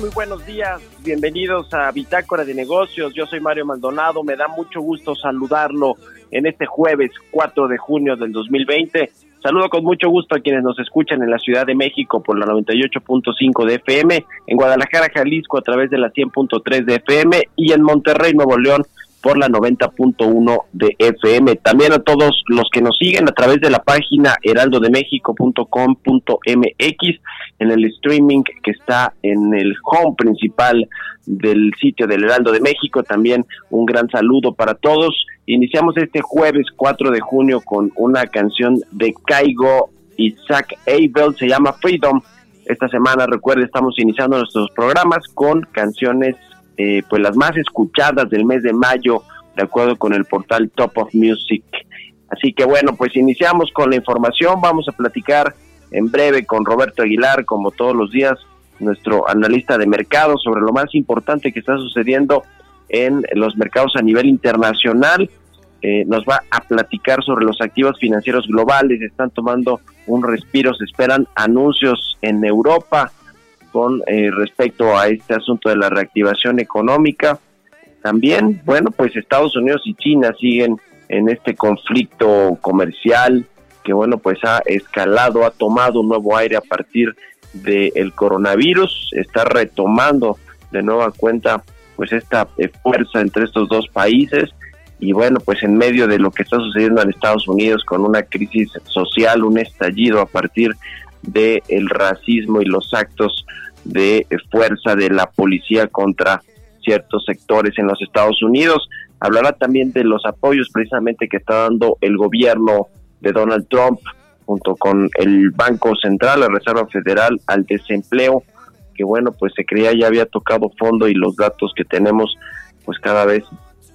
Muy buenos días. Bienvenidos a Bitácora de Negocios. Yo soy Mario Maldonado. Me da mucho gusto saludarlo en este jueves 4 de junio del 2020. Saludo con mucho gusto a quienes nos escuchan en la Ciudad de México por la 98.5 de FM, en Guadalajara, Jalisco a través de la 100.3 de FM y en Monterrey, Nuevo León por la 90.1 de FM. También a todos los que nos siguen a través de la página heraldodemexico.com.mx en el streaming que está en el home principal del sitio del Heraldo de México. También un gran saludo para todos. Iniciamos este jueves 4 de junio con una canción de Caigo Zach Abel, se llama Freedom. Esta semana, recuerde, estamos iniciando nuestros programas con canciones eh, pues las más escuchadas del mes de mayo, de acuerdo con el portal Top of Music. Así que bueno, pues iniciamos con la información, vamos a platicar en breve con Roberto Aguilar, como todos los días, nuestro analista de mercado, sobre lo más importante que está sucediendo en los mercados a nivel internacional. Eh, nos va a platicar sobre los activos financieros globales, están tomando un respiro, se esperan anuncios en Europa, con eh, respecto a este asunto de la reactivación económica. También, bueno, pues Estados Unidos y China siguen en este conflicto comercial que, bueno, pues ha escalado, ha tomado un nuevo aire a partir del coronavirus, está retomando de nueva cuenta pues esta fuerza entre estos dos países y bueno, pues en medio de lo que está sucediendo en Estados Unidos con una crisis social, un estallido a partir del el racismo y los actos de fuerza de la policía contra ciertos sectores en los Estados Unidos. Hablará también de los apoyos precisamente que está dando el gobierno de Donald Trump junto con el Banco Central, la Reserva Federal, al desempleo, que bueno, pues se creía ya había tocado fondo y los datos que tenemos pues cada vez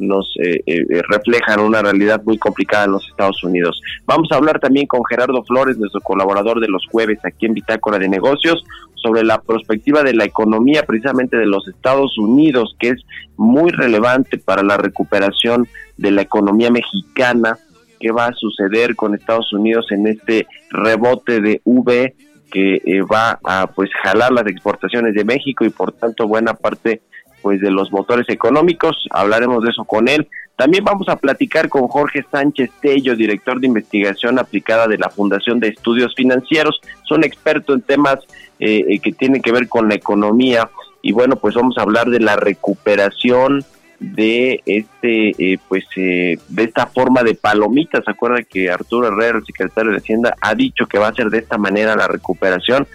nos eh, eh, reflejan una realidad muy complicada en los Estados Unidos. Vamos a hablar también con Gerardo Flores, nuestro colaborador de los jueves aquí en Bitácora de Negocios, sobre la perspectiva de la economía precisamente de los Estados Unidos, que es muy relevante para la recuperación de la economía mexicana. ¿Qué va a suceder con Estados Unidos en este rebote de V que eh, va a pues jalar las exportaciones de México y por tanto buena parte pues de los motores económicos, hablaremos de eso con él. También vamos a platicar con Jorge Sánchez Tello, director de investigación aplicada de la Fundación de Estudios Financieros. Son experto en temas eh, que tienen que ver con la economía y bueno, pues vamos a hablar de la recuperación de este eh, pues eh, de esta forma de palomitas. ¿Se acuerda que Arturo Herrera, el secretario de Hacienda, ha dicho que va a ser de esta manera la recuperación?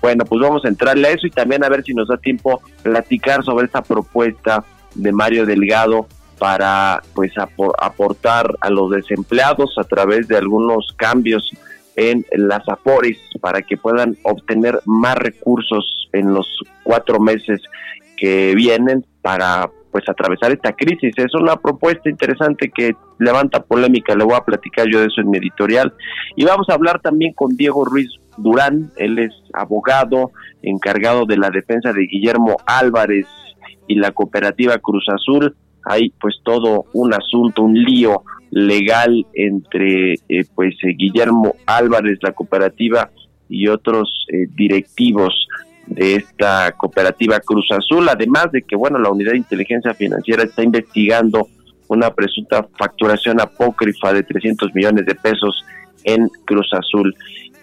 Bueno, pues vamos a entrarle a eso y también a ver si nos da tiempo platicar sobre esta propuesta de Mario Delgado para pues aportar a los desempleados a través de algunos cambios en las AFORES para que puedan obtener más recursos en los cuatro meses que vienen para pues atravesar esta crisis. Es una propuesta interesante que levanta polémica, le voy a platicar yo de eso en mi editorial. Y vamos a hablar también con Diego Ruiz Durán, él es abogado encargado de la defensa de Guillermo Álvarez y la cooperativa Cruz Azul. Hay pues todo un asunto, un lío legal entre eh, pues eh, Guillermo Álvarez, la cooperativa y otros eh, directivos de esta cooperativa Cruz Azul, además de que bueno, la Unidad de Inteligencia Financiera está investigando una presunta facturación apócrifa de 300 millones de pesos en Cruz Azul.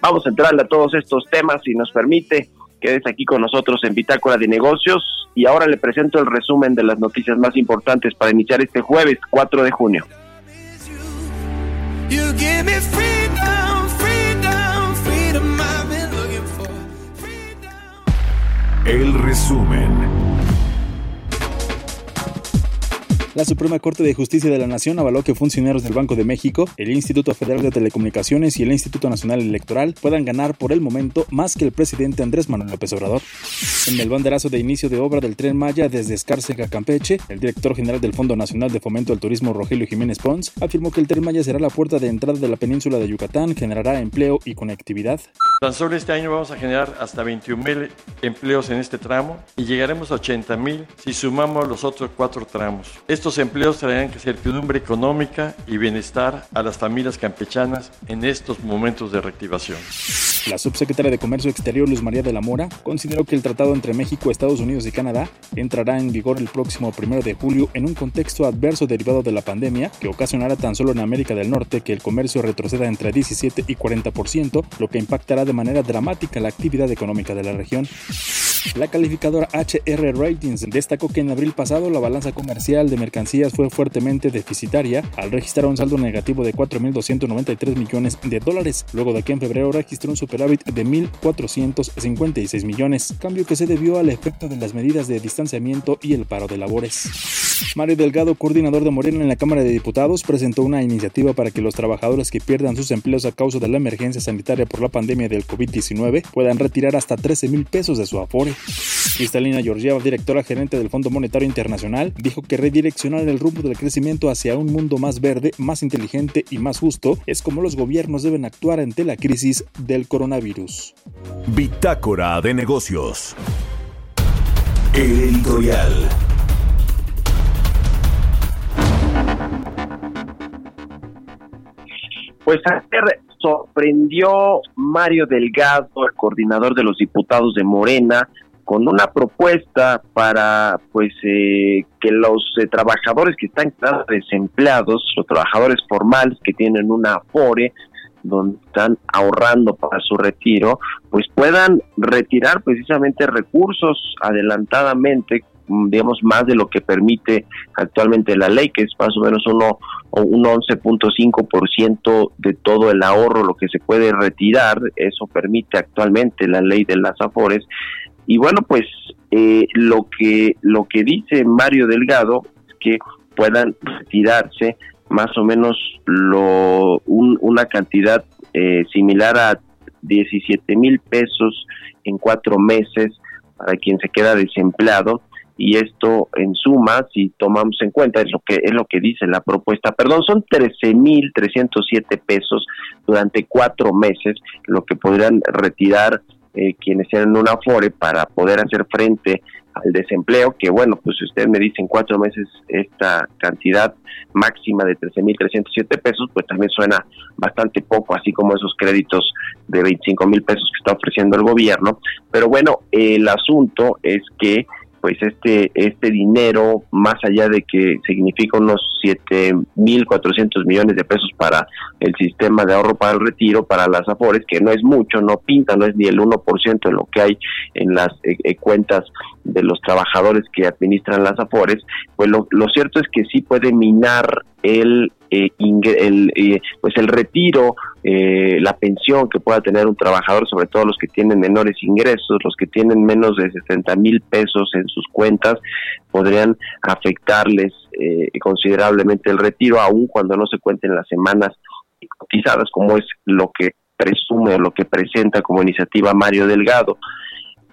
Vamos a entrarle a todos estos temas, si nos permite. Quedes aquí con nosotros en Bitácora de Negocios y ahora le presento el resumen de las noticias más importantes para iniciar este jueves 4 de junio. El resumen. La Suprema Corte de Justicia de la Nación avaló que funcionarios del Banco de México, el Instituto Federal de Telecomunicaciones y el Instituto Nacional Electoral puedan ganar por el momento más que el presidente Andrés Manuel López Obrador. En el banderazo de inicio de obra del tren Maya desde Escárcega Campeche, el director general del Fondo Nacional de Fomento al Turismo Rogelio Jiménez Pons afirmó que el tren Maya será la puerta de entrada de la península de Yucatán, generará empleo y conectividad. Tan solo este año vamos a generar hasta 21 mil empleos en este tramo y llegaremos a 80 mil si sumamos los otros cuatro tramos. Estos empleos traerán certidumbre económica y bienestar a las familias campechanas en estos momentos de reactivación. La subsecretaria de Comercio Exterior, Luz María de la Mora, consideró que el tratado entre México, Estados Unidos y Canadá entrará en vigor el próximo 1 de julio en un contexto adverso derivado de la pandemia que ocasionará tan solo en América del Norte que el comercio retroceda entre 17 y 40%, lo que impactará de manera dramática la actividad económica de la región. La calificadora HR Ratings destacó que en abril pasado la balanza comercial de mercancías fue fuertemente deficitaria al registrar un saldo negativo de 4.293 millones de dólares, luego de que en febrero registró un superávit de 1.456 millones, cambio que se debió al efecto de las medidas de distanciamiento y el paro de labores. Mario Delgado, coordinador de Morena en la Cámara de Diputados, presentó una iniciativa para que los trabajadores que pierdan sus empleos a causa de la emergencia sanitaria por la pandemia del COVID-19 puedan retirar hasta 13 mil pesos de su Cristalina Georgieva, directora gerente del Fondo Monetario Internacional, dijo que redireccionar el rumbo del crecimiento hacia un mundo más verde, más inteligente y más justo es como los gobiernos deben actuar ante la crisis del coronavirus. Bitácora de negocios. El editorial. Pues ayer sorprendió Mario Delgado, el coordinador de los diputados de Morena, con una propuesta para pues eh, que los eh, trabajadores que están desempleados, los trabajadores formales que tienen una afore, donde están ahorrando para su retiro, pues puedan retirar precisamente recursos adelantadamente digamos, más de lo que permite actualmente la ley, que es más o menos uno, un 11.5% de todo el ahorro, lo que se puede retirar, eso permite actualmente la ley de las afores. Y bueno, pues eh, lo que lo que dice Mario Delgado es que puedan retirarse más o menos lo una cantidad eh, similar a 17 mil pesos en cuatro meses para quien se queda desempleado y esto en suma, si tomamos en cuenta, es lo que es lo que dice la propuesta, perdón, son 13.307 pesos durante cuatro meses, lo que podrían retirar eh, quienes tienen una FORE para poder hacer frente al desempleo, que bueno, pues si usted me dice en cuatro meses esta cantidad máxima de 13.307 pesos, pues también suena bastante poco, así como esos créditos de 25 mil pesos que está ofreciendo el gobierno. Pero bueno, el asunto es que pues este este dinero más allá de que significa unos 7.400 millones de pesos para el sistema de ahorro para el retiro para las afores que no es mucho no pinta no es ni el 1% de lo que hay en las eh, eh, cuentas de los trabajadores que administran las afores pues lo, lo cierto es que sí puede minar el eh, el, eh, pues el retiro, eh, la pensión que pueda tener un trabajador, sobre todo los que tienen menores ingresos, los que tienen menos de 60 mil pesos en sus cuentas, podrían afectarles considerablemente el retiro, aun cuando no se cuenten las semanas cotizadas, como es lo que presume o lo que presenta como iniciativa Mario Delgado.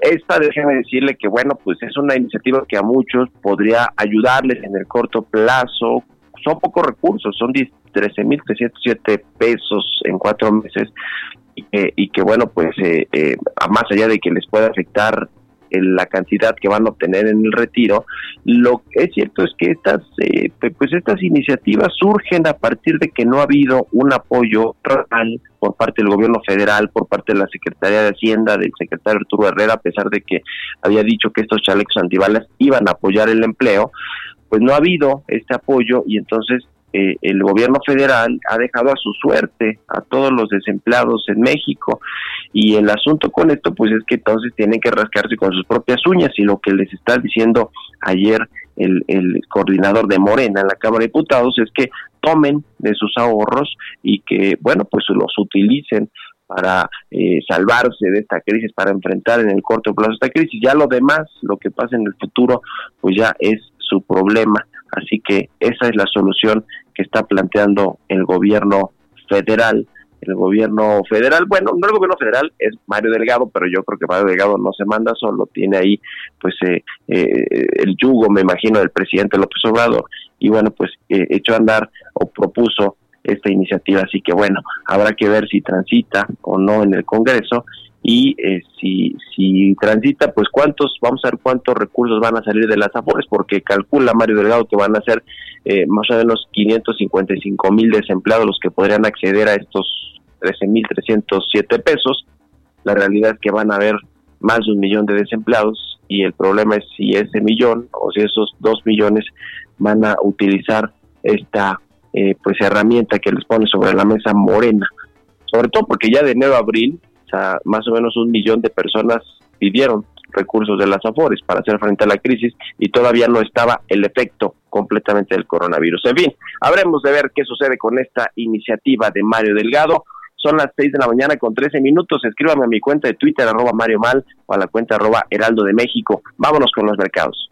Esta, déjeme decirle que, bueno, pues es una iniciativa que a muchos podría ayudarles en el corto plazo son pocos recursos, son 13.307 pesos en cuatro meses y que, y que bueno, pues eh, eh, más allá de que les pueda afectar la cantidad que van a obtener en el retiro. Lo que es cierto es que estas, eh, pues estas iniciativas surgen a partir de que no ha habido un apoyo real por parte del gobierno federal, por parte de la Secretaría de Hacienda, del secretario Arturo Herrera, a pesar de que había dicho que estos chalecos antibalas iban a apoyar el empleo, pues no ha habido este apoyo y entonces eh, el gobierno federal ha dejado a su suerte a todos los desempleados en México y el asunto con esto pues es que entonces tienen que rascarse con sus propias uñas y lo que les está diciendo ayer el, el coordinador de Morena en la Cámara de Diputados es que tomen de sus ahorros y que bueno pues los utilicen para eh, salvarse de esta crisis, para enfrentar en el corto plazo esta crisis. Ya lo demás, lo que pasa en el futuro, pues ya es su problema. Así que esa es la solución que está planteando el gobierno federal. El gobierno federal, bueno, no el gobierno federal, es Mario Delgado, pero yo creo que Mario Delgado no se manda solo, tiene ahí pues eh, eh, el yugo, me imagino, del presidente López Obrador, y bueno, pues eh, echó a andar o propuso esta iniciativa, así que bueno, habrá que ver si transita o no en el Congreso y eh, si, si transita, pues cuántos, vamos a ver cuántos recursos van a salir de las AFORES, porque calcula Mario Delgado que van a ser eh, más o menos 555 mil desempleados los que podrían acceder a estos 13 mil 307 pesos. La realidad es que van a haber más de un millón de desempleados y el problema es si ese millón o si esos dos millones van a utilizar esta eh, pues herramienta que les pone sobre la mesa Morena, sobre todo porque ya de enero a abril o más o menos un millón de personas pidieron recursos de las AFORES para hacer frente a la crisis y todavía no estaba el efecto completamente del coronavirus. En fin, habremos de ver qué sucede con esta iniciativa de Mario Delgado. Son las 6 de la mañana con 13 minutos. Escríbame a mi cuenta de Twitter, arroba Mario Mal, o a la cuenta arroba Heraldo de México. Vámonos con los mercados.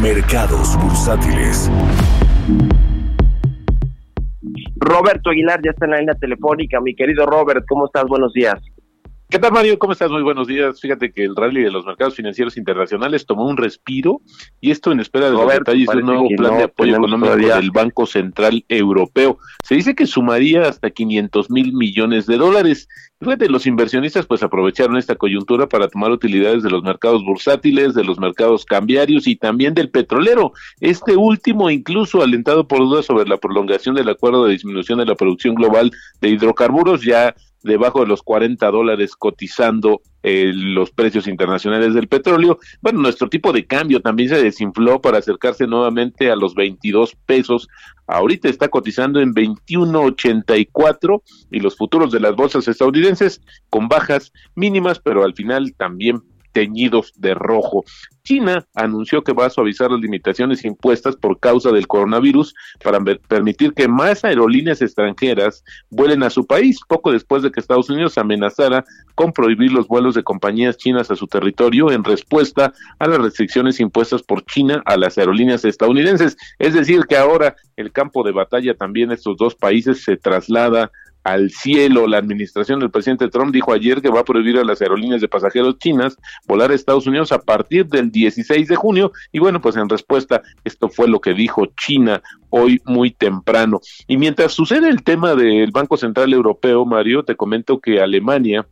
Mercados bursátiles. Roberto Aguilar ya está en la línea telefónica. Mi querido Robert, ¿cómo estás? Buenos días. ¿Qué tal, Mario? ¿Cómo estás? Muy buenos días. Fíjate que el rally de los mercados financieros internacionales tomó un respiro y esto en espera de los detalles de un nuevo plan de apoyo económico del Banco Central Europeo. Se dice que sumaría hasta 500 mil millones de dólares. Fíjate, los inversionistas pues aprovecharon esta coyuntura para tomar utilidades de los mercados bursátiles, de los mercados cambiarios y también del petrolero. Este último incluso alentado por dudas sobre la prolongación del acuerdo de disminución de la producción global de hidrocarburos ya debajo de los 40 dólares cotizando eh, los precios internacionales del petróleo. Bueno, nuestro tipo de cambio también se desinfló para acercarse nuevamente a los 22 pesos. Ahorita está cotizando en 21.84 y los futuros de las bolsas estadounidenses con bajas mínimas, pero al final también teñidos de rojo. China anunció que va a suavizar las limitaciones impuestas por causa del coronavirus para permitir que más aerolíneas extranjeras vuelen a su país, poco después de que Estados Unidos amenazara con prohibir los vuelos de compañías chinas a su territorio en respuesta a las restricciones impuestas por China a las aerolíneas estadounidenses. Es decir, que ahora el campo de batalla también estos dos países se traslada al cielo. La administración del presidente Trump dijo ayer que va a prohibir a las aerolíneas de pasajeros chinas volar a Estados Unidos a partir del 16 de junio. Y bueno, pues en respuesta, esto fue lo que dijo China hoy muy temprano. Y mientras sucede el tema del Banco Central Europeo, Mario, te comento que Alemania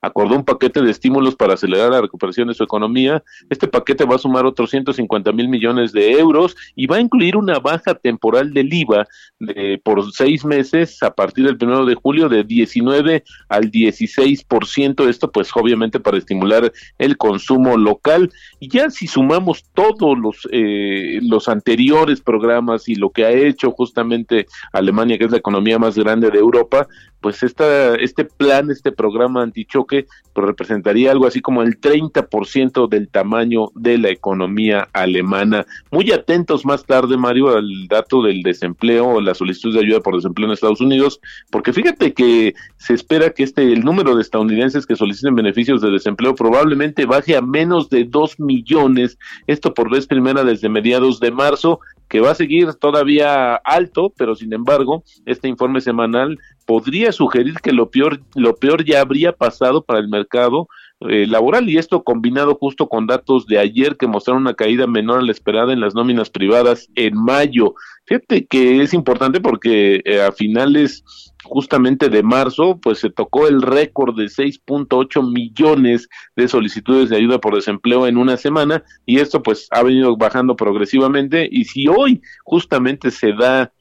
acordó un paquete de estímulos para acelerar la recuperación de su economía. Este paquete va a sumar otros 150 mil millones de euros y va a incluir una baja temporal del IVA de, por seis meses a partir del primero de julio de 19 al 16%. Esto pues obviamente para estimular el consumo local. Y ya si sumamos todos los, eh, los anteriores programas y lo que ha hecho justamente Alemania, que es la economía más grande de Europa, pues esta, este plan, este programa antichoque, pues representaría algo así como el 30% del tamaño de la economía alemana. Muy atentos más tarde, Mario, al dato del desempleo o la solicitud de ayuda por desempleo en Estados Unidos, porque fíjate que se espera que este el número de estadounidenses que soliciten beneficios de desempleo probablemente baje a menos de 2 millones, esto por vez primera desde mediados de marzo, que va a seguir todavía alto, pero sin embargo, este informe semanal podría sugerir que lo peor, lo peor ya habría pasado para el mercado eh, laboral y esto combinado justo con datos de ayer que mostraron una caída menor a la esperada en las nóminas privadas en mayo. Fíjate que es importante porque eh, a finales justamente de marzo, pues se tocó el récord de 6.8 millones de solicitudes de ayuda por desempleo en una semana y esto pues ha venido bajando progresivamente y si hoy justamente se da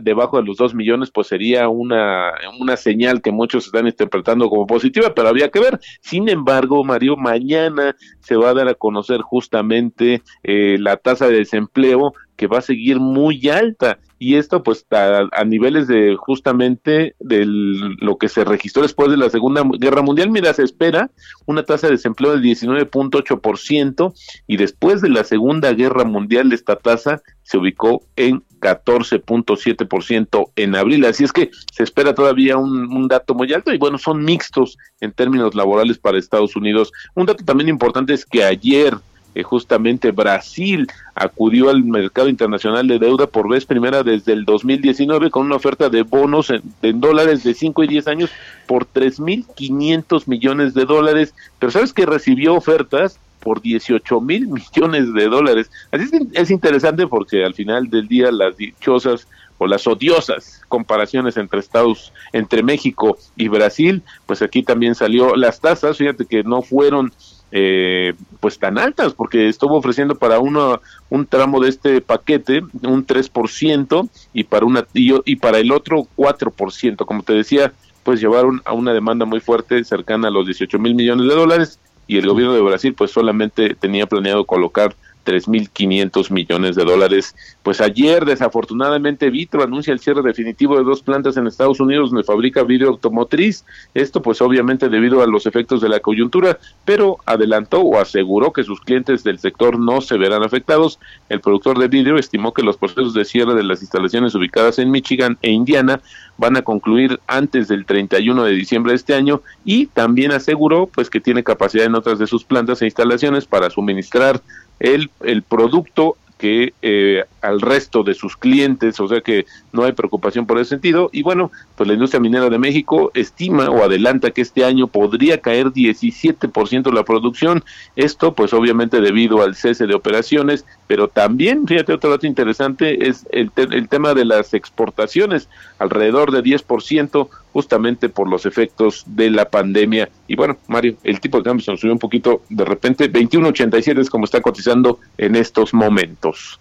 debajo de los dos millones, pues sería una, una señal que muchos están interpretando como positiva, pero había que ver. Sin embargo, Mario, mañana se va a dar a conocer justamente eh, la tasa de desempleo que va a seguir muy alta y esto pues a, niveles de justamente de lo que se registró después de la Segunda Guerra Mundial, mira, se espera una tasa de desempleo del 19.8% y después de la Segunda Guerra Mundial esta tasa se ubicó en 14.7% en abril, así es que se espera todavía un, dato muy alto y bueno, son mixtos en términos laborales para Estados Unidos. Un dato también importante es que ayer eh, justamente Brasil acudió al mercado internacional de deuda por vez primera desde el 2019 con una oferta de bonos en, dólares de 5 y 10 años por 3.500 millones de dólares, pero sabes que recibió ofertas por 18 mil millones de dólares. Así es, es interesante porque al final del día las dichosas o las odiosas comparaciones entre Estados, entre México y Brasil, pues aquí también salió las tasas, fíjate que no fueron eh, pues tan altas, porque estuvo ofreciendo para uno un tramo de este paquete un 3% y para, una, y, y para el otro 4%. Como te decía, pues llevaron a una demanda muy fuerte cercana a los 18 mil millones de dólares y el gobierno de Brasil pues solamente tenía planeado colocar 3.500 millones de dólares. Pues ayer, desafortunadamente, Vitro anuncia el cierre definitivo de dos plantas en Estados Unidos donde fabrica vidrio automotriz. Esto, pues, obviamente, debido a los efectos de la coyuntura, pero adelantó o aseguró que sus clientes del sector no se verán afectados. El productor de vidrio estimó que los procesos de cierre de las instalaciones ubicadas en Michigan e Indiana van a concluir antes del 31 de diciembre de este año y también aseguró pues que tiene capacidad en otras de sus plantas e instalaciones para suministrar el, el producto que eh, al resto de sus clientes, o sea que no hay preocupación por ese sentido. Y bueno, pues la industria minera de México estima o adelanta que este año podría caer 17% la producción. Esto pues obviamente debido al cese de operaciones, pero también, fíjate, otro dato interesante es el, el tema de las exportaciones, alrededor de 10%, justamente por los efectos de la pandemia. Y bueno, Mario, el tipo de cambio se nos subió un poquito de repente, 21.87 es como está cotizando en estos momentos.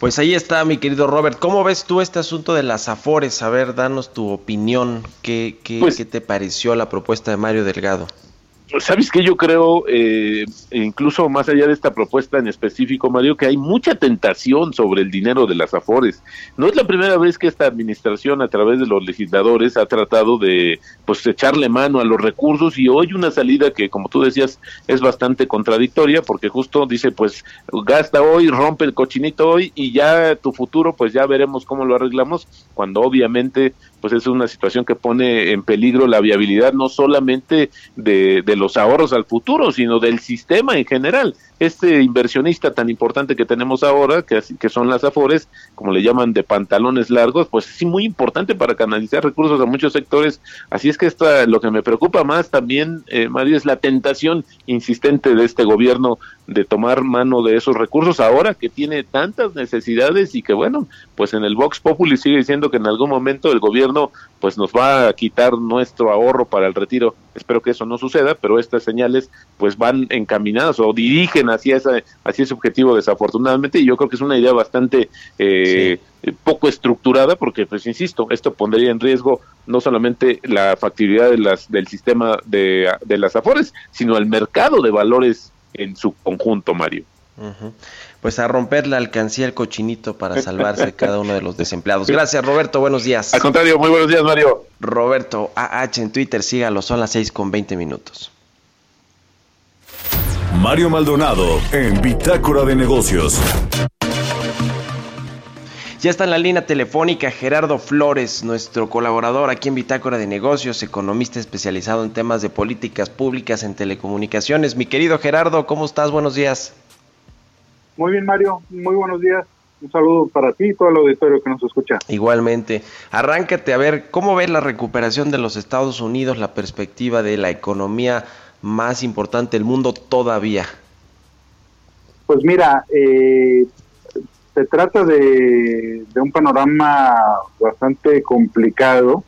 Pues ahí está, mi querido Robert. ¿Cómo ves tú este asunto de las Afores? A ver, danos tu opinión. ¿Qué, qué, pues ¿qué te pareció la propuesta de Mario Delgado? ¿Sabes qué? Yo creo, eh, incluso más allá de esta propuesta en específico, Mario, que hay mucha tentación sobre el dinero de las AFORES. No es la primera vez que esta administración, a través de los legisladores, ha tratado de pues echarle mano a los recursos y hoy una salida que, como tú decías, es bastante contradictoria, porque justo dice, pues gasta hoy, rompe el cochinito hoy y ya tu futuro, pues ya veremos cómo lo arreglamos, cuando obviamente pues es una situación que pone en peligro la viabilidad no solamente de, de los ahorros al futuro, sino del sistema en general este inversionista tan importante que tenemos ahora, que, que son las AFORES, como le llaman de pantalones largos, pues sí muy importante para canalizar recursos a muchos sectores. Así es que esta, lo que me preocupa más también, eh, Mario, es la tentación insistente de este gobierno de tomar mano de esos recursos ahora que tiene tantas necesidades y que bueno, pues en el Vox Populi sigue diciendo que en algún momento el gobierno pues nos va a quitar nuestro ahorro para el retiro. Espero que eso no suceda, pero estas señales pues van encaminadas o dirigen hacia, esa, hacia ese objetivo desafortunadamente y yo creo que es una idea bastante eh, poco estructurada porque pues insisto, esto pondría en riesgo no solamente la factibilidad de las, del sistema de, de las afores, sino el mercado de valores en su conjunto, Mario. Pues a romper la alcancía el cochinito para salvarse cada uno de los desempleados. Gracias, Roberto. Buenos días. Al contrario, muy buenos días, Mario. Roberto AH en Twitter, sígalo, son las 6 con 20 minutos. Mario Maldonado en Bitácora de Negocios. Ya está en la línea telefónica Gerardo Flores, nuestro colaborador aquí en Bitácora de Negocios, economista especializado en temas de políticas públicas en telecomunicaciones. Mi querido Gerardo, ¿cómo estás? Buenos días. Muy bien, Mario. Muy buenos días. Un saludo para ti y todo el auditorio que nos escucha. Igualmente. Arráncate a ver cómo ves la recuperación de los Estados Unidos, la perspectiva de la economía más importante del mundo todavía. Pues mira, eh, se trata de, un panorama bastante complicado,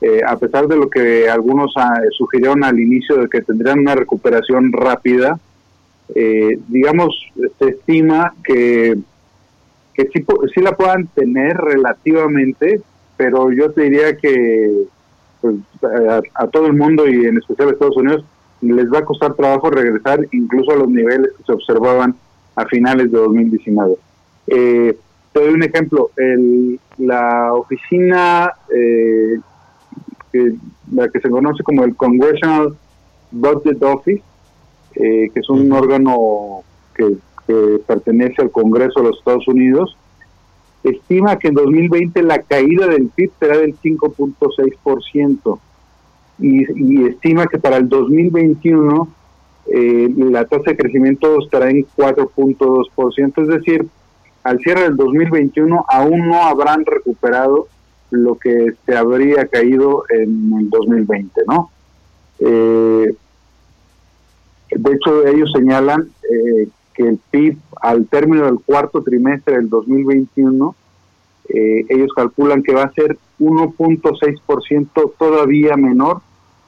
eh, a pesar de lo que algunos ah, sugirieron al inicio de que tendrían una recuperación rápida. Eh, digamos, se estima que, que sí, sí, la puedan tener relativamente, pero yo te diría que pues, a, todo el mundo y en especial a Estados Unidos les va a costar trabajo regresar incluso a los niveles que se observaban a finales de 2019. Eh, te doy un ejemplo, el, la oficina, eh, que, la que se conoce como el Congressional Budget Office, eh, que es un órgano que, pertenece al Congreso de los Estados Unidos, estima que en 2020 la caída del PIB será del 5.6% y, y estima que para el 2021 eh, la tasa de crecimiento estará en 4.2%, es decir, al cierre del 2021 aún no habrán recuperado lo que se habría caído en el 2020, ¿no? Eh, de hecho, ellos señalan eh, que el PIB al término del cuarto trimestre del 2021, eh, ellos calculan que va a ser 1.6% todavía menor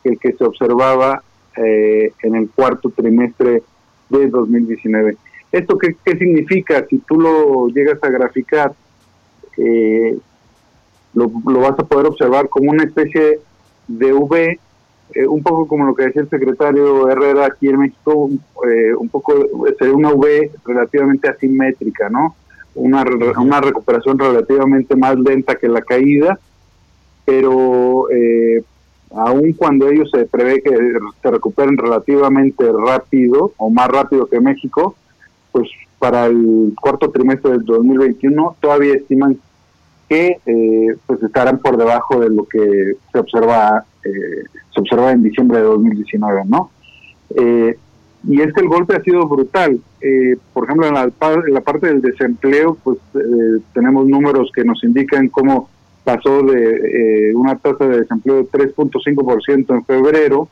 el que se observaba en el cuarto trimestre de 2019. ¿Esto qué, significa? Si tú lo llegas a graficar, eh, lo, vas a poder observar como una especie de V, eh, un poco como lo que decía el secretario Herrera aquí en México, eh, un poco sería una V relativamente asimétrica, ¿no? Una, una recuperación relativamente más lenta que la caída, pero aun cuando ellos se prevé que se recuperen relativamente rápido o más rápido que México, pues para el cuarto trimestre del 2021 todavía estiman que eh, pues estarán por debajo de lo que se observa eh, se observa en diciembre de 2019 no eh, y es que el golpe ha sido brutal. Por ejemplo en la, en la, parte del desempleo pues tenemos números que nos indican cómo pasó de una tasa de desempleo de 3.5% en febrero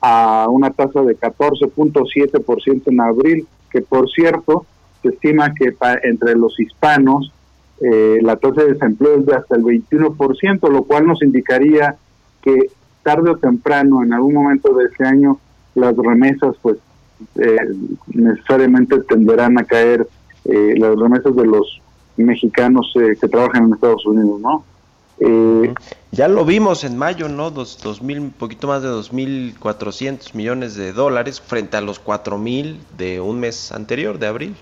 a una tasa de 14.7% en abril que por cierto se estima que entre los hispanos eh, la tasa de desempleo es de hasta el 21%, lo cual nos indicaría que tarde o temprano, en algún momento de este año, las remesas pues eh, necesariamente tenderán a caer eh, las remesas de los mexicanos que trabajan en Estados Unidos, ¿no? ya lo vimos en mayo, ¿no? Dos, dos mil, un poquito más de 2.400 millones de dólares frente a los 4.000 de un mes anterior, de abril.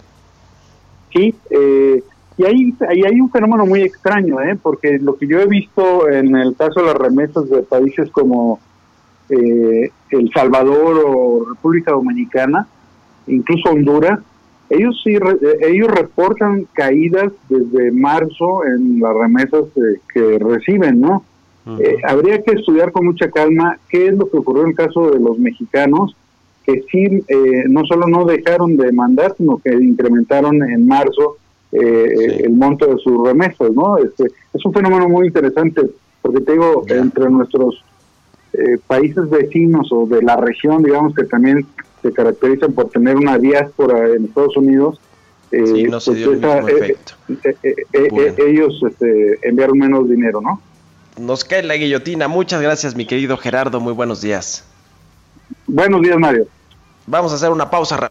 Sí, eh, y ahí, hay un fenómeno muy extraño, ¿eh? porque lo que yo he visto en el caso de las remesas de países como eh, El Salvador o República Dominicana, incluso Honduras, ellos sí ellos reportan caídas desde marzo en las remesas que reciben, ¿no? habría que estudiar con mucha calma qué es lo que ocurrió en el caso de los mexicanos que sí, eh, no solo no dejaron de mandar, sino que incrementaron en marzo eh, el monto de sus remesas, ¿no? Este, es un fenómeno muy interesante, porque te digo, entre nuestros eh, países vecinos o de la región, digamos, que también se caracterizan por tener una diáspora en Estados Unidos, sí, no se dio ellos este, enviaron menos dinero, ¿no? Nos cae la guillotina. Muchas gracias, mi querido Gerardo. Muy buenos días. Buenos días, Mario. Vamos a hacer una pausa.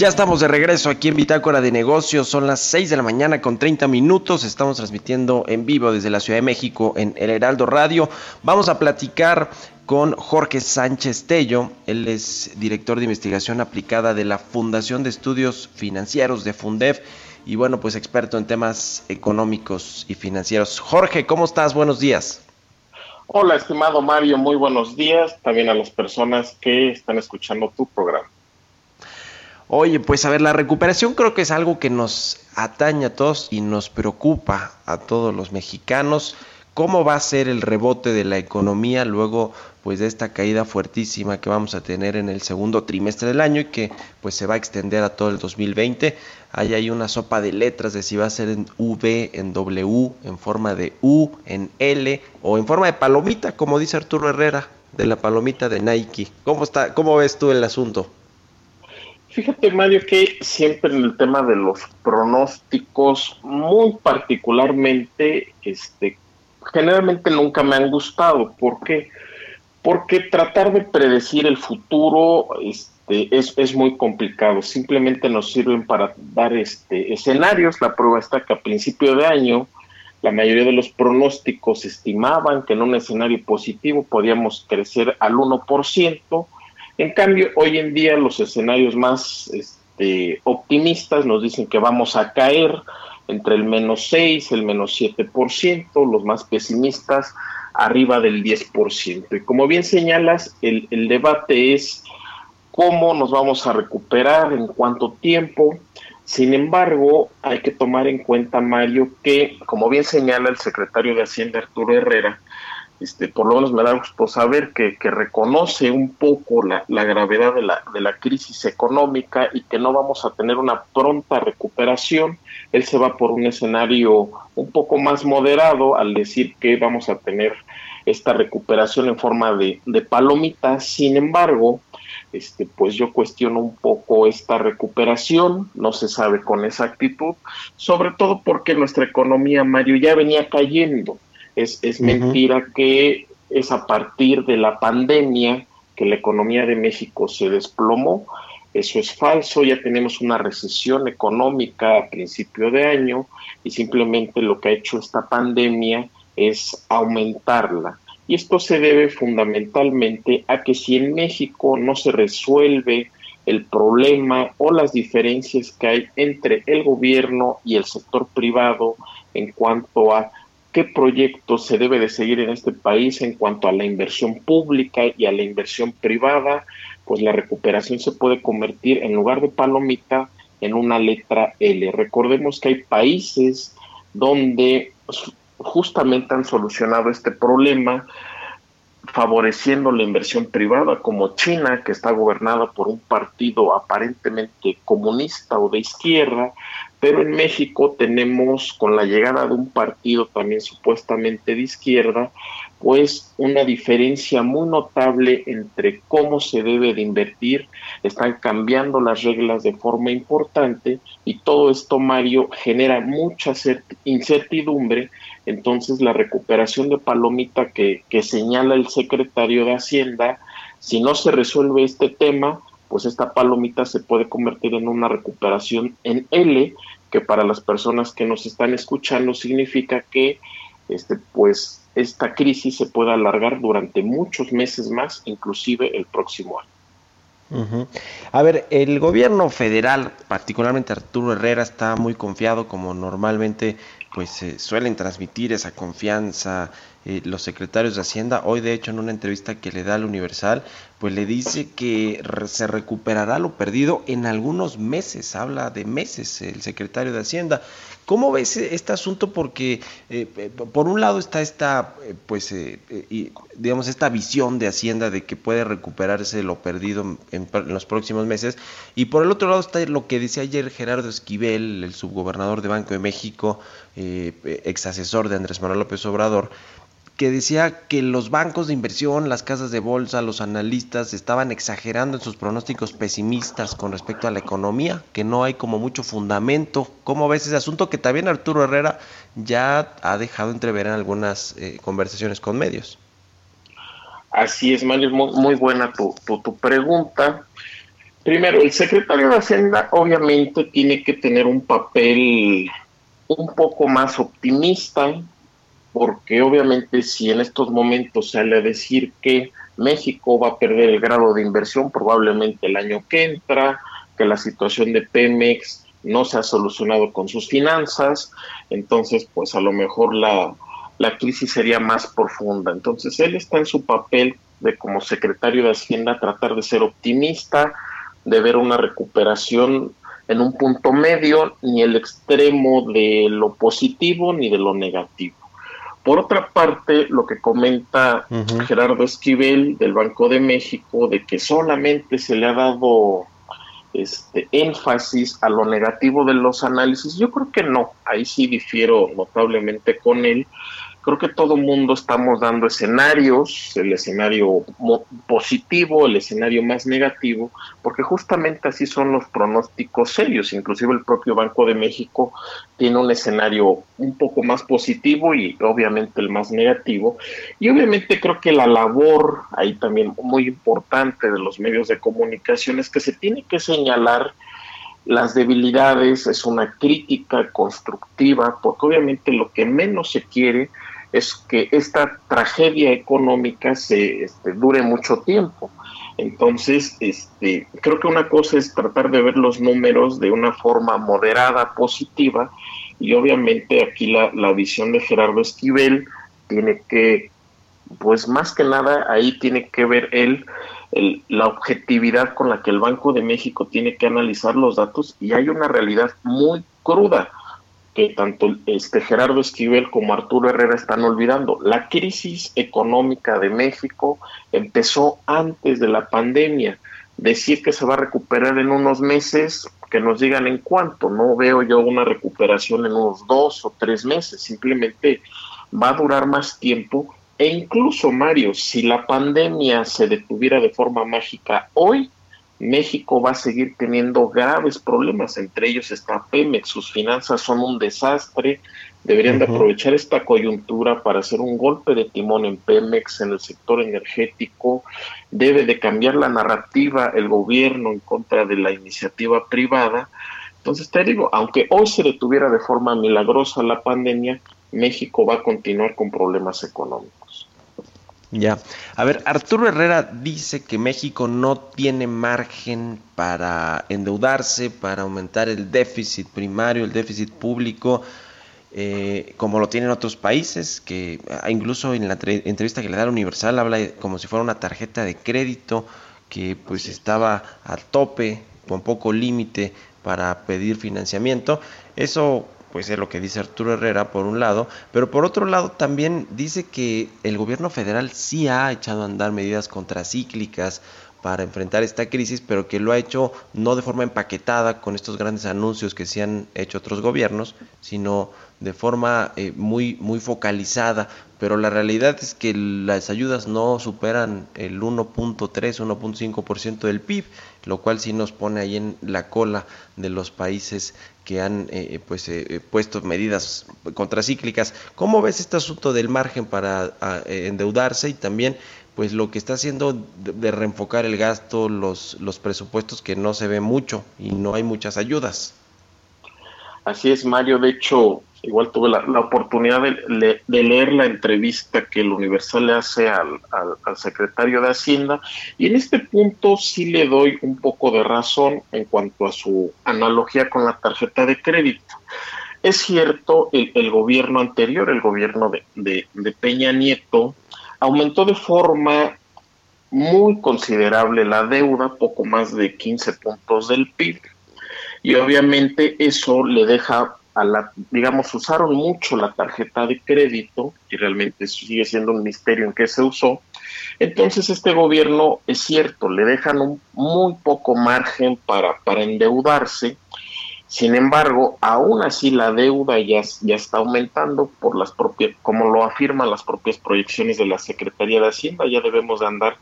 Ya estamos de regreso aquí en Bitácora de Negocios. Son las 6 de la mañana con 30 minutos. Estamos transmitiendo en vivo desde la Ciudad de México en El Heraldo Radio. Vamos a platicar con Jorge Sánchez Tello. Él es director de investigación aplicada de la Fundación de Estudios Financieros de Fundef y bueno, pues experto en temas económicos y financieros. Jorge, ¿cómo estás? Buenos días. Hola, estimado Mario, muy buenos días. También a las personas que están escuchando tu programa. Oye, pues a ver, la recuperación creo que es algo que nos atañe a todos y nos preocupa a todos los mexicanos. ¿Cómo va a ser el rebote de la economía luego pues de esta caída fuertísima que vamos a tener en el segundo trimestre del año y que pues se va a extender a todo el 2020. Ahí hay una sopa de letras de si va a ser en V, en W, en forma de U, en L o en forma de palomita, como dice Arturo Herrera, de la palomita de Nike. ¿Cómo está cómo ves tú el asunto? Fíjate, Mario, que siempre en el tema de los pronósticos, muy particularmente, este, generalmente nunca me han gustado. ¿Por qué? porque tratar de predecir el futuro este, es, es, muy complicado. Simplemente nos sirven para dar este, escenarios. La prueba está que a principio de año la mayoría de los pronósticos estimaban que en un escenario positivo podíamos crecer al 1%. En cambio, hoy en día los escenarios más este, optimistas nos dicen que vamos a caer entre el menos 6, el menos 7%, los más pesimistas arriba del 10%. Y como bien señalas, el, el debate es cómo nos vamos a recuperar, en cuánto tiempo. Sin embargo, hay que tomar en cuenta, Mario, que, como bien señala el secretario de Hacienda, Arturo Herrera, este, por lo menos me da gusto saber que, reconoce un poco la, gravedad de la, de la, crisis económica y que no vamos a tener una pronta recuperación. Él se va por un escenario un poco más moderado al decir que vamos a tener esta recuperación en forma de, palomitas. Sin embargo, este, pues yo cuestiono un poco esta recuperación, no se sabe con exactitud, sobre todo porque nuestra economía, Mario, ya venía cayendo es, mentira que es a partir de la pandemia que la economía de México se desplomó. Eso es falso, ya tenemos una recesión económica a principio de año y simplemente lo que ha hecho esta pandemia es aumentarla. Y esto se debe fundamentalmente a que si en México no se resuelve el problema o las diferencias que hay entre el gobierno y el sector privado en cuanto a qué proyectos se debe de seguir en este país en cuanto a la inversión pública y a la inversión privada, pues la recuperación se puede convertir en lugar de palomita en una letra L. Recordemos que hay países donde justamente han solucionado este problema favoreciendo la inversión privada, como China, que está gobernada por un partido aparentemente comunista o de izquierda, pero en México tenemos, con la llegada de un partido también supuestamente de izquierda, pues una diferencia muy notable entre cómo se debe de invertir, están cambiando las reglas de forma importante y todo esto, Mario, genera mucha incertidumbre, entonces la recuperación de Palomita que, que señala el secretario de Hacienda, si no se resuelve este tema, pues esta palomita se puede convertir en una recuperación en L, que para las personas que nos están escuchando significa que este pues esta crisis se puede alargar durante muchos meses más, inclusive el próximo año. A ver, el gobierno federal, particularmente Arturo Herrera, está muy confiado, como normalmente pues suelen transmitir esa confianza eh, los secretarios de Hacienda. Hoy, de hecho, en una entrevista que le da al Universal, pues le dice que se recuperará lo perdido en algunos meses. Habla de meses el secretario de Hacienda. ¿Cómo ves este asunto? Porque eh, eh, por un lado está esta, pues, digamos, esta visión de Hacienda de que puede recuperarse lo perdido en, los próximos meses, y por el otro lado está lo que decía ayer Gerardo Esquivel, el subgobernador de Banco de México, ex asesor de Andrés Manuel López Obrador, que decía que los bancos de inversión, las casas de bolsa, los analistas estaban exagerando en sus pronósticos pesimistas con respecto a la economía, que no hay como mucho fundamento. ¿Cómo ves ese asunto que también Arturo Herrera ya ha dejado entrever en algunas eh, conversaciones con medios? Así es, Mario, muy, muy buena tu, tu pregunta. Primero, el secretario de Hacienda obviamente tiene que tener un papel un poco más optimista, porque obviamente si en estos momentos sale a decir que México va a perder el grado de inversión probablemente el año que entra, que la situación de Pemex no se ha solucionado con sus finanzas, entonces pues a lo mejor la, la crisis sería más profunda. Entonces él está en su papel de como secretario de Hacienda tratar de ser optimista, de ver una recuperación en un punto medio, ni el extremo de lo positivo ni de lo negativo. Por otra parte, lo que comenta Gerardo Esquivel del Banco de México, de que solamente se le ha dado este énfasis a lo negativo de los análisis, yo creo que no, ahí sí difiero notablemente con él, creo que todo mundo estamos dando escenarios, el escenario positivo, el escenario más negativo, porque justamente así son los pronósticos serios. Inclusive el propio Banco de México tiene un escenario un poco más positivo y obviamente el más negativo. Y obviamente creo que la labor ahí también muy importante de los medios de comunicación es que se tiene que señalar las debilidades, es una crítica constructiva, porque obviamente lo que menos se quiere es que esta tragedia económica se este, dure mucho tiempo. Entonces, este, creo que una cosa es tratar de ver los números de una forma moderada, positiva, y obviamente aquí la, la visión de Gerardo Esquivel tiene que, pues más que nada, ahí tiene que ver él el, la objetividad con la que el Banco de México tiene que analizar los datos y hay una realidad muy cruda que tanto este Gerardo Esquivel como Arturo Herrera están olvidando. La crisis económica de México empezó antes de la pandemia. Decir que se va a recuperar en unos meses, que nos digan en cuánto. No veo yo una recuperación en unos dos o tres meses. Simplemente va a durar más tiempo. E incluso, Mario, si la pandemia se detuviera de forma mágica hoy, México va a seguir teniendo graves problemas, entre ellos está Pemex, sus finanzas son un desastre, deberían de aprovechar esta coyuntura para hacer un golpe de timón en Pemex, en el sector energético, debe de cambiar la narrativa el gobierno en contra de la iniciativa privada. Entonces te digo, aunque hoy se detuviera de forma milagrosa la pandemia, México va a continuar con problemas económicos. Ya. A ver, Arturo Herrera dice que México no tiene margen para endeudarse, para aumentar el déficit primario, el déficit público, eh, como lo tienen otros países, que ah, incluso en la entrevista que le da la Universal habla como si fuera una tarjeta de crédito que pues estaba a tope, con poco límite para pedir financiamiento. Eso pues es lo que dice Arturo Herrera por un lado, pero por otro lado también dice que el gobierno federal sí ha echado a andar medidas contracíclicas para enfrentar esta crisis, pero que lo ha hecho no de forma empaquetada con estos grandes anuncios que se han hecho otros gobiernos, sino de forma eh, muy, muy focalizada. Pero la realidad es que las ayudas no superan el 1.3, 1.5% del PIB, lo cual sí nos pone ahí en la cola de los países que han eh, pues eh, puesto medidas contracíclicas. ¿Cómo ves este asunto del margen para endeudarse y también pues lo que está haciendo de, reenfocar el gasto, los, los presupuestos que no se ve mucho y no hay muchas ayudas. Así es, Mario. De hecho, igual tuve la, oportunidad de, leer la entrevista que el Universal le hace al, al, secretario de Hacienda y en este punto sí le doy un poco de razón en cuanto a su analogía con la tarjeta de crédito. Es cierto, el, gobierno anterior, el gobierno de, de Peña Nieto, aumentó de forma muy considerable la deuda, poco más de 15 puntos del PIB, y obviamente eso le deja a la, digamos, usaron mucho la tarjeta de crédito, y realmente sigue siendo un misterio en qué se usó. Entonces este gobierno, es cierto, le dejan un muy poco margen para, para endeudarse, sin embargo, aún así la deuda ya, ya está aumentando por las propias, como lo afirman las propias proyecciones de la Secretaría de Hacienda, ya debemos de andar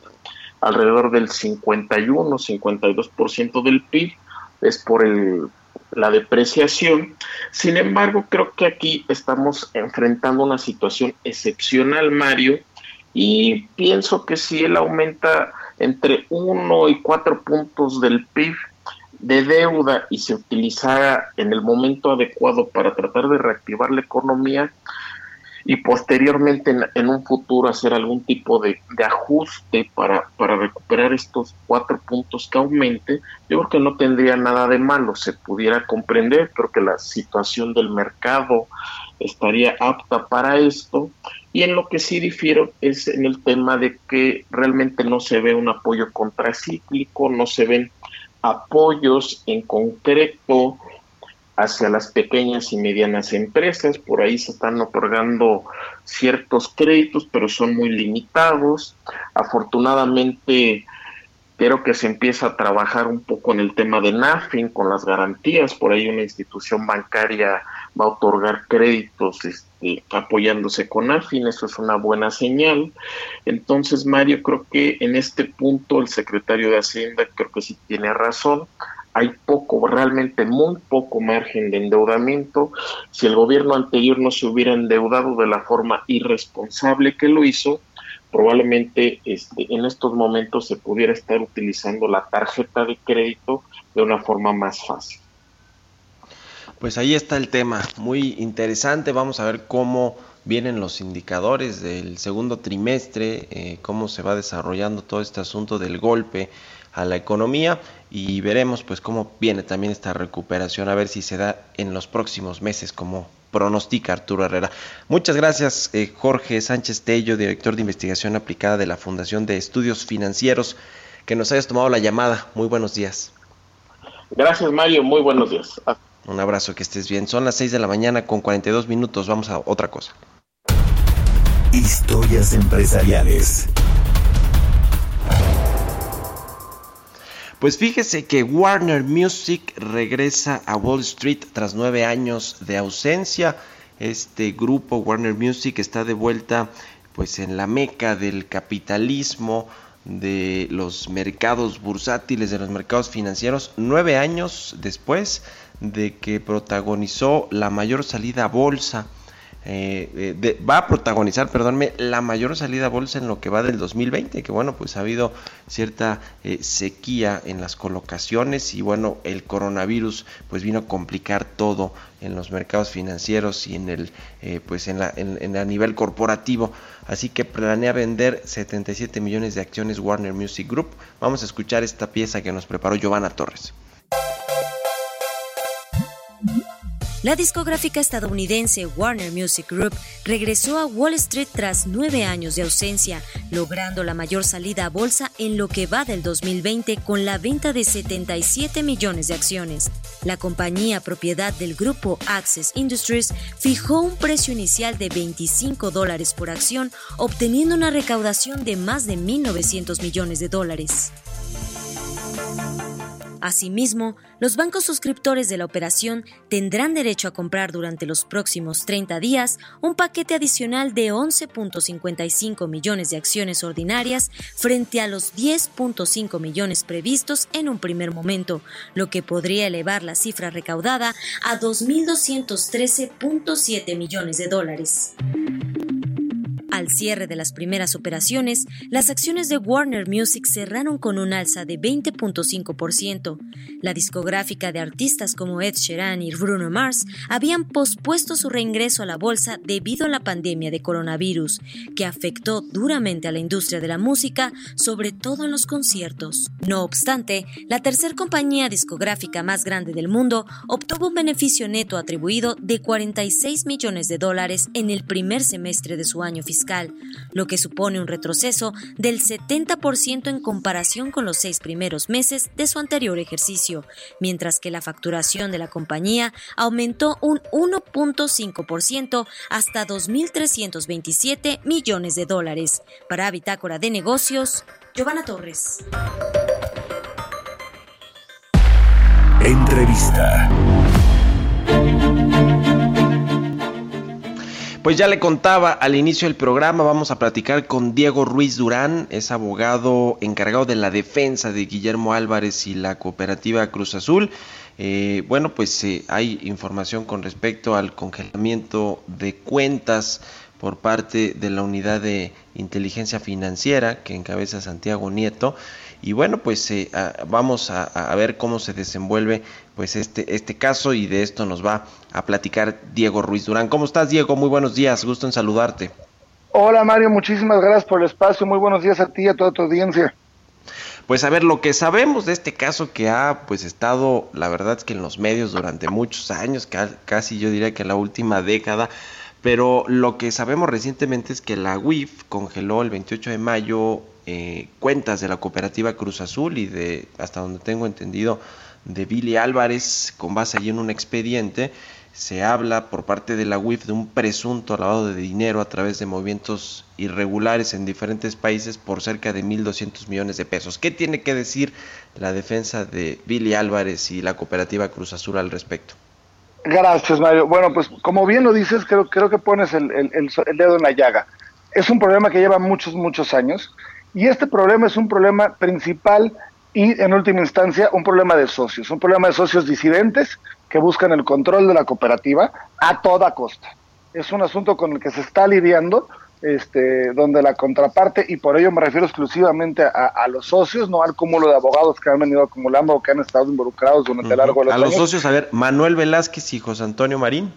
alrededor del 51, 52% del PIB, es por el, la depreciación. Sin embargo, creo que aquí estamos enfrentando una situación excepcional, Mario, y pienso que si él aumenta entre 1 y 4 puntos del PIB, de deuda y se utilizara en el momento adecuado para tratar de reactivar la economía, y posteriormente en, un futuro hacer algún tipo de, ajuste para, para recuperar estos cuatro puntos que aumente, yo creo que no tendría nada de malo, se pudiera comprender, creo que la situación del mercado estaría apta para esto. Y en lo que sí difiero es en el tema de que realmente no se ve un apoyo contracíclico, no se ven apoyos en concreto hacia las pequeñas y medianas empresas. Por ahí se están otorgando ciertos créditos, pero son muy limitados. Afortunadamente, creo que se empieza a trabajar un poco en el tema de NAFIN con las garantías. Por ahí una institución bancaria va a otorgar créditos este, apoyándose con NAFIN. Eso es una buena señal. Entonces, Mario, creo que en este punto el secretario de Hacienda creo que sí tiene razón hay poco, realmente muy poco margen de endeudamiento. Si el gobierno anterior no se hubiera endeudado de la forma irresponsable que lo hizo, probablemente este, en estos momentos se pudiera estar utilizando la tarjeta de crédito de una forma más fácil. Pues ahí está el tema, muy interesante. Vamos a ver cómo vienen los indicadores del segundo trimestre, eh, cómo se va desarrollando todo este asunto del golpe a la economía y veremos pues cómo viene también esta recuperación, a ver si se da en los próximos meses como pronostica Arturo Herrera. Muchas gracias eh, Jorge Sánchez Tello, director de investigación aplicada de la Fundación de Estudios Financieros, que nos hayas tomado la llamada. Muy buenos días. Gracias Mario, muy buenos días. Un abrazo, que estés bien. Son las 6 de la mañana con 42 minutos, vamos a otra cosa. Historias empresariales. Pues fíjese que Warner Music regresa a Wall Street tras nueve años de ausencia. Este grupo Warner Music está de vuelta pues en la meca del capitalismo, de los mercados bursátiles, de los mercados financieros, nueve años después de que protagonizó la mayor salida a bolsa eh, eh, va a protagonizar, perdónme, la mayor salida bolsa en lo que va del 2020, que bueno, pues ha habido cierta eh, sequía en las colocaciones y bueno, el coronavirus pues vino a complicar todo en los mercados financieros y en el pues en la en, a nivel corporativo. Así que planea vender 77 millones de acciones Warner Music Group. Vamos a escuchar esta pieza que nos preparó Giovanna Torres La discográfica estadounidense Warner Music Group regresó a Wall Street tras nueve años de ausencia, logrando la mayor salida a bolsa en lo que va del 2020 con la venta de 77 millones de acciones. La compañía propiedad del grupo Access Industries fijó un precio inicial de 25 dólares por acción, obteniendo una recaudación de más de 1.900 millones de dólares. Asimismo, los bancos suscriptores de la operación tendrán derecho a comprar durante los próximos 30 días un paquete adicional de 11.55 millones de acciones ordinarias frente a los 10.5 millones previstos en un primer momento, lo que podría elevar la cifra recaudada a 2.213.7 millones de dólares. Al cierre de las primeras operaciones, las acciones de Warner Music cerraron con un alza de 20.5%. La discográfica de artistas como Ed Sheeran y Bruno Mars habían pospuesto su reingreso a la bolsa debido a la pandemia de coronavirus, que afectó duramente a la industria de la música, sobre todo en los conciertos. No obstante, la tercer compañía discográfica más grande del mundo obtuvo un beneficio neto atribuido de 46 millones de dólares en el primer semestre de su año fiscal lo que supone un retroceso del 70% en comparación con los seis primeros meses de su anterior ejercicio, mientras que la facturación de la compañía aumentó un 1.5% hasta 2.327 millones de dólares. Para Bitácora de Negocios, Giovanna Torres. Entrevista. Pues ya le contaba al inicio del programa, vamos a platicar con Diego Ruiz Durán, es abogado encargado de la defensa de Guillermo Álvarez y la cooperativa Cruz Azul. Eh, bueno, pues eh, hay información con respecto al congelamiento de cuentas por parte de la unidad de inteligencia financiera que encabeza Santiago Nieto. Y bueno, pues eh, vamos a, ver cómo se desenvuelve pues este, este caso y de esto nos va a platicar Diego Ruiz Durán. ¿Cómo estás, Diego? Muy buenos días, gusto en saludarte. Hola, Mario, muchísimas gracias por el espacio. Muy buenos días a ti y a toda tu audiencia. Pues a ver, lo que sabemos de este caso que ha pues estado, la verdad es que en los medios durante muchos años, casi yo diría que la última década, pero lo que sabemos recientemente es que la UIF congeló el 28 de mayo eh, cuentas de la cooperativa Cruz Azul y de, hasta donde tengo entendido, de Billy Álvarez con base allí en un expediente se habla por parte de la UIF de un presunto lavado de dinero a través de movimientos irregulares en diferentes países por cerca de 1.200 millones de pesos. ¿Qué tiene que decir la defensa de Billy Álvarez y la cooperativa Cruz Azul al respecto? Gracias, Mario. Bueno, pues como bien lo dices, creo, creo que pones el, dedo en la llaga. Es un problema que lleva muchos, muchos años y este problema es un problema principal y en última instancia un problema de socios, un problema de socios disidentes que buscan el control de la cooperativa a toda costa. Es un asunto con el que se está lidiando, este, donde la contraparte, y por ello me refiero exclusivamente a, los socios, no al cúmulo de abogados que han venido acumulando o que han estado involucrados durante el largo de los A los socios, a ver, Manuel Velázquez y José Antonio Marín.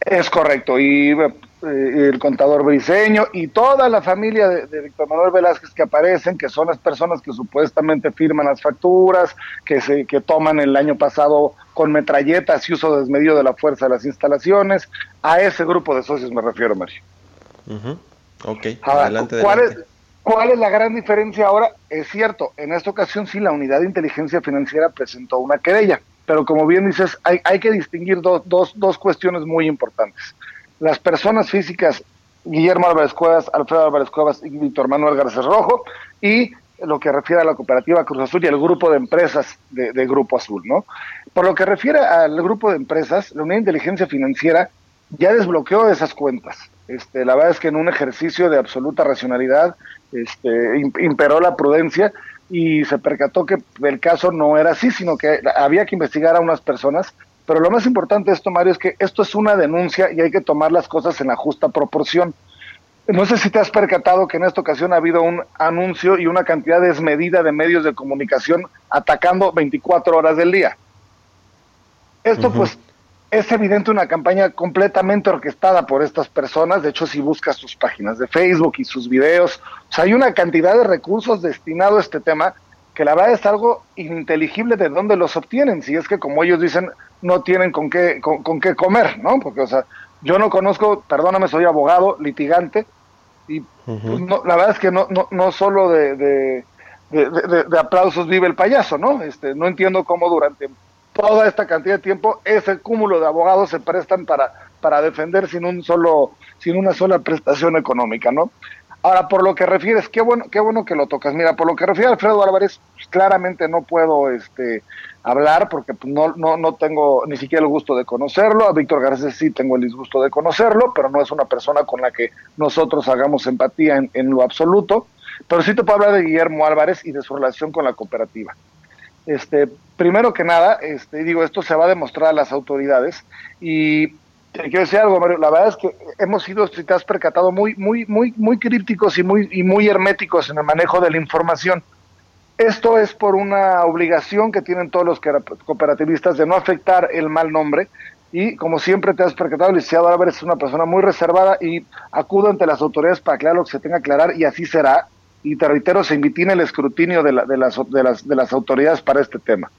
Es correcto, y eh, el contador briseño y toda la familia de, Víctor Manuel Velázquez que aparecen, que son las personas que supuestamente firman las facturas, que se que toman el año pasado con metralletas y uso desmedido de la fuerza de las instalaciones. A ese grupo de socios me refiero, Mario. Ok, adelante, ¿cuál, Es, ¿Cuál es la gran diferencia ahora? Es cierto, en esta ocasión sí la unidad de inteligencia financiera presentó una querella, pero como bien dices, hay, hay que distinguir dos, dos, dos cuestiones muy importantes las personas físicas Guillermo Álvarez Cuevas, Alfredo Álvarez Cuevas y Víctor Manuel Garcés Rojo, y lo que refiere a la cooperativa Cruz Azul y al grupo de empresas de, Grupo Azul, ¿no? Por lo que refiere al grupo de empresas, la Unidad de Inteligencia Financiera ya desbloqueó esas cuentas. Este, la verdad es que en un ejercicio de absoluta racionalidad este, imperó la prudencia y se percató que el caso no era así, sino que había que investigar a unas personas pero lo más importante de esto, Mario, es que esto es una denuncia y hay que tomar las cosas en la justa proporción. No sé si te has percatado que en esta ocasión ha habido un anuncio y una cantidad desmedida de medios de comunicación atacando 24 horas del día. Esto pues es evidente una campaña completamente orquestada por estas personas. De hecho, si buscas sus páginas de Facebook y sus videos, o sea, hay una cantidad de recursos destinados a este tema que la verdad es algo ininteligible de dónde los obtienen. Si es que, como ellos dicen, no tienen con qué, con, qué comer, ¿no? Porque, o sea, yo no conozco, perdóname, soy abogado, litigante, y pues, la verdad es que no, no, no solo de, de, de, aplausos vive el payaso, ¿no? Este, no entiendo cómo durante toda esta cantidad de tiempo ese cúmulo de abogados se prestan para, para defender sin un solo, sin una sola prestación económica, ¿no? Ahora, por lo que refieres, qué bueno, qué bueno que lo tocas. Mira, por lo que refiere a Alfredo Álvarez, pues, claramente no puedo este, hablar porque pues, no, no, no tengo ni siquiera el gusto de conocerlo. A Víctor Garcés sí tengo el disgusto de conocerlo, pero no es una persona con la que nosotros hagamos empatía en, en lo absoluto. Pero sí te puedo hablar de Guillermo Álvarez y de su relación con la cooperativa. Este, primero que nada, este, digo, esto se va a demostrar a las autoridades y te quiero decir algo, Mario. La verdad es que hemos sido, si te has percatado, muy, muy, muy, muy críticos y muy, y muy herméticos en el manejo de la información. Esto es por una obligación que tienen todos los cooperativistas de no afectar el mal nombre. Y como siempre te has percatado, el licenciado Álvarez es una persona muy reservada y acudo ante las autoridades para aclarar lo que se tenga que aclarar y así será. Y te reitero, se invitina el escrutinio de, las, de, las, de las autoridades para este tema.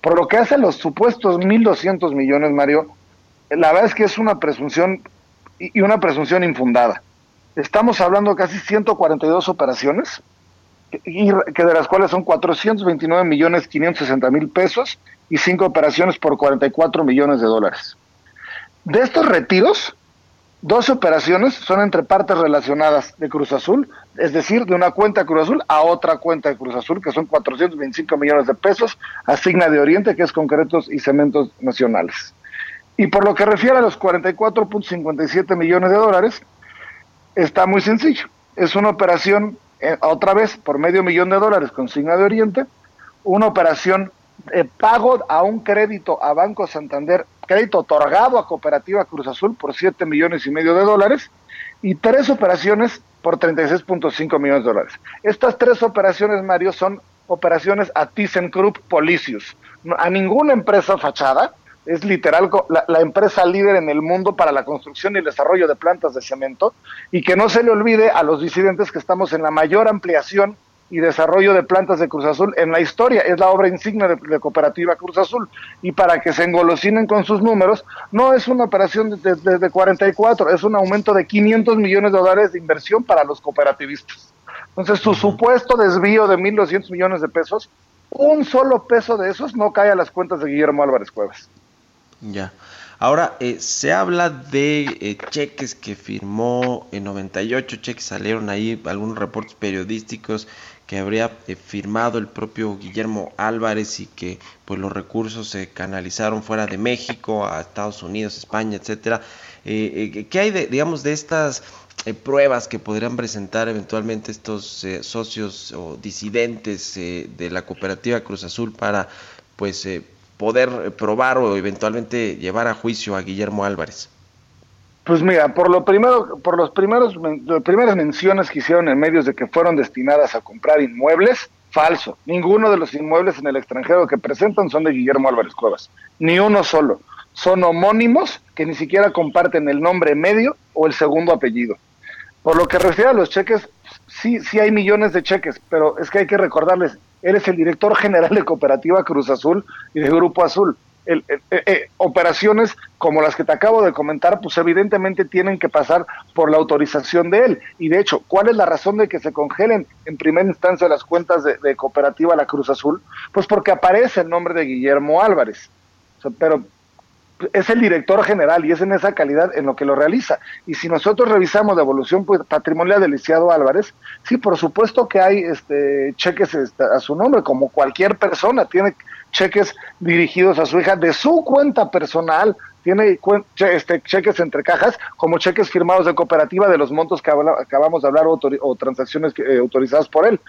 Por lo que hace los supuestos 1.200 millones, Mario, la verdad es que es una presunción y una presunción infundada. Estamos hablando de casi 142 operaciones, que de las cuales son 429 millones 560 mil pesos y cinco operaciones por 44 millones de dólares. De estos retiros, dos operaciones son entre partes relacionadas de Cruz Azul, es decir, de una cuenta de Cruz Azul a otra cuenta de Cruz Azul, que son 425 millones de pesos, asigna de Oriente, que es concretos y cementos nacionales. Y por lo que refiere a los 44.57 millones de dólares, está muy sencillo. Es una operación, eh, otra vez, por medio millón de dólares con Signa de Oriente, una operación de pago a un crédito a Banco Santander, crédito otorgado a Cooperativa Cruz Azul por 7 millones y medio de dólares, y tres operaciones por 36.5 millones de dólares. Estas tres operaciones, Mario, son operaciones a ThyssenKrupp Policius. A ninguna empresa fachada, es literal la, la, empresa líder en el mundo para la construcción y el desarrollo de plantas de cemento, y que no se le olvide a los disidentes que estamos en la mayor ampliación y desarrollo de plantas de Cruz Azul en la historia. Es la obra insignia de, Cooperativa Cruz Azul. Y para que se engolosinen con sus números, no es una operación desde de, 44, es un aumento de 500 millones de dólares de inversión para los cooperativistas. Entonces, su supuesto desvío de 1.200 millones de pesos, un solo peso de esos no cae a las cuentas de Guillermo Álvarez Cuevas. Ya. Ahora, eh, se habla de eh, cheques que firmó en 98, cheques salieron ahí, algunos reportes periodísticos que habría eh, firmado el propio Guillermo Álvarez y que pues los recursos se canalizaron fuera de México, a Estados Unidos, España, etcétera. ¿Qué hay de, digamos, de estas pruebas que podrían presentar eventualmente estos socios o disidentes de la cooperativa Cruz Azul para pues poder probar o eventualmente llevar a juicio a Guillermo Álvarez? Pues mira, por lo primero, por los primeros, las primeras menciones que hicieron en medios de que fueron destinadas a comprar inmuebles, falso. Ninguno de los inmuebles en el extranjero que presentan son de Guillermo Álvarez Cuevas, ni uno solo. Son homónimos que ni siquiera comparten el nombre medio o el segundo apellido. Por lo que refiere a los cheques, sí, sí hay millones de cheques, pero es que hay que recordarles, él es el director general de Cooperativa Cruz Azul y de Grupo Azul. El, eh, eh, operaciones como las que te acabo de comentar, pues evidentemente tienen que pasar por la autorización de él. Y de hecho, ¿cuál es la razón de que se congelen en primera instancia las cuentas de, Cooperativa La Cruz Azul? Pues porque aparece el nombre de Guillermo Álvarez. pero es el director general y es en esa calidad en lo que lo realiza. Y si nosotros revisamos la evolución pues, patrimonial de Lisiado Álvarez, sí, por supuesto que hay este, cheques este, a su nombre, como cualquier persona, tiene cheques dirigidos a su hija de su cuenta personal, tiene este, cheques entre cajas, como cheques firmados de cooperativa de los montos que acabamos de hablar o, transacciones eh, autorizadas por él.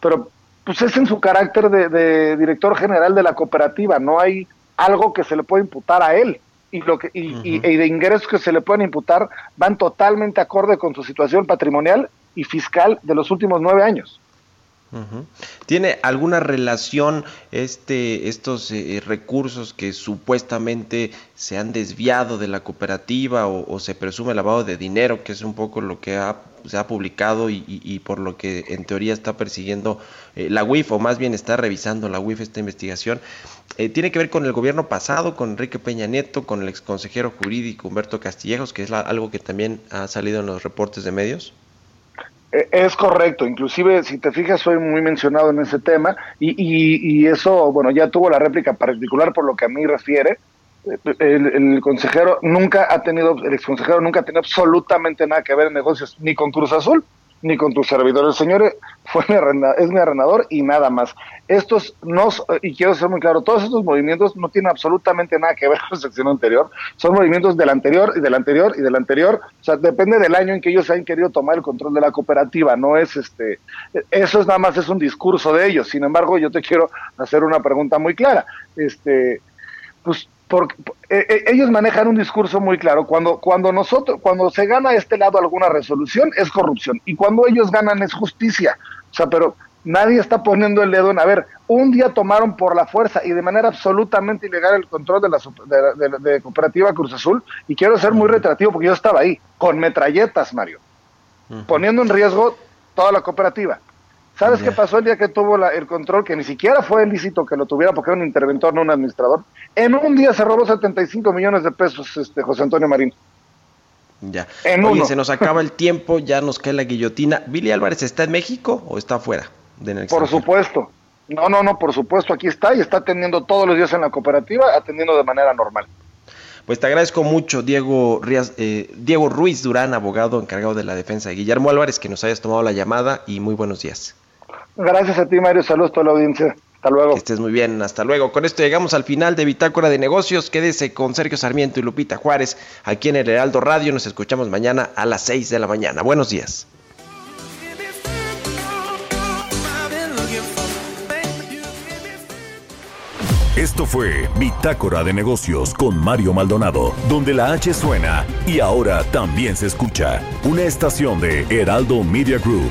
Pero pues es en su carácter de director general de la cooperativa, no hay algo que se le puede imputar a él y lo que y, de ingresos que se le pueden imputar van totalmente acorde con su situación patrimonial y fiscal de los últimos nueve años. ¿Tiene alguna relación este, estos eh, recursos que supuestamente se han desviado de la cooperativa o, se presume lavado de dinero, que es un poco lo que se ha publicado y, por lo que en teoría está persiguiendo eh, la UIF, o más bien está revisando la UIF esta investigación? Eh, ¿Tiene que ver con el gobierno pasado, con Enrique Peña Nieto, con el exconsejero jurídico Humberto Castillejos, que es algo que también ha salido en los reportes de medios? E, es correcto, inclusive si te fijas soy muy mencionado en ese tema y, y, eso, bueno, ya tuvo la réplica particular por lo que a mí refiere. El, el, consejero nunca ha tenido, el exconsejero nunca ha tenido absolutamente nada que ver en negocios, ni con Cruz Azul, ni con tu servidor. El señor fue es mi arrendador y nada más. Estos no, y quiero ser muy claro, todos estos movimientos no tienen absolutamente nada que ver con la sección anterior. Son movimientos del anterior y del anterior y del anterior. O sea, depende del año en que ellos hayan querido tomar el control de la cooperativa. No es este, eso es nada más es un discurso de ellos. Sin embargo, yo te quiero hacer una pregunta muy clara. Este, pues porque eh, eh, ellos manejan un discurso muy claro. Cuando, cuando nosotros, cuando se gana este lado alguna resolución, es corrupción. Y cuando ellos ganan es justicia. O sea, pero nadie está poniendo el dedo en, a ver, un día tomaron por la fuerza y de manera absolutamente ilegal el control de la de, Cooperativa Cruz Azul. Y quiero ser muy retrativo porque yo estaba ahí, con metralletas, Mario, poniendo en riesgo toda la cooperativa. ¿Sabes qué pasó el día que tuvo el control? Que ni siquiera fue ilícito que lo tuviera porque era un interventor, no un administrador. En un día se robó 75 millones de pesos este José Antonio Marín. Ya. En Oye, se nos acaba el tiempo, ya nos cae la guillotina. ¿Billy Álvarez está en México o está afuera? por supuesto. No, no, no, por supuesto, aquí está y está atendiendo todos los días en la cooperativa, atendiendo de manera normal. Pues te agradezco mucho, Diego, eh, Diego Ruiz Durán, abogado encargado de la defensa de Guillermo Álvarez, que nos hayas tomado la llamada y muy buenos días. Gracias a ti, Mario. Saludos a toda la audiencia. Hasta luego. Que estés muy bien, hasta luego. Con esto llegamos al final de Bitácora de Negocios. Quédese con Sergio Sarmiento y Lupita Juárez aquí en el Heraldo Radio. Nos escuchamos mañana a las 6 de la mañana. Buenos días. Esto fue Bitácora de Negocios con Mario Maldonado, donde la H suena y ahora también se escucha. Una estación de Heraldo Media Group.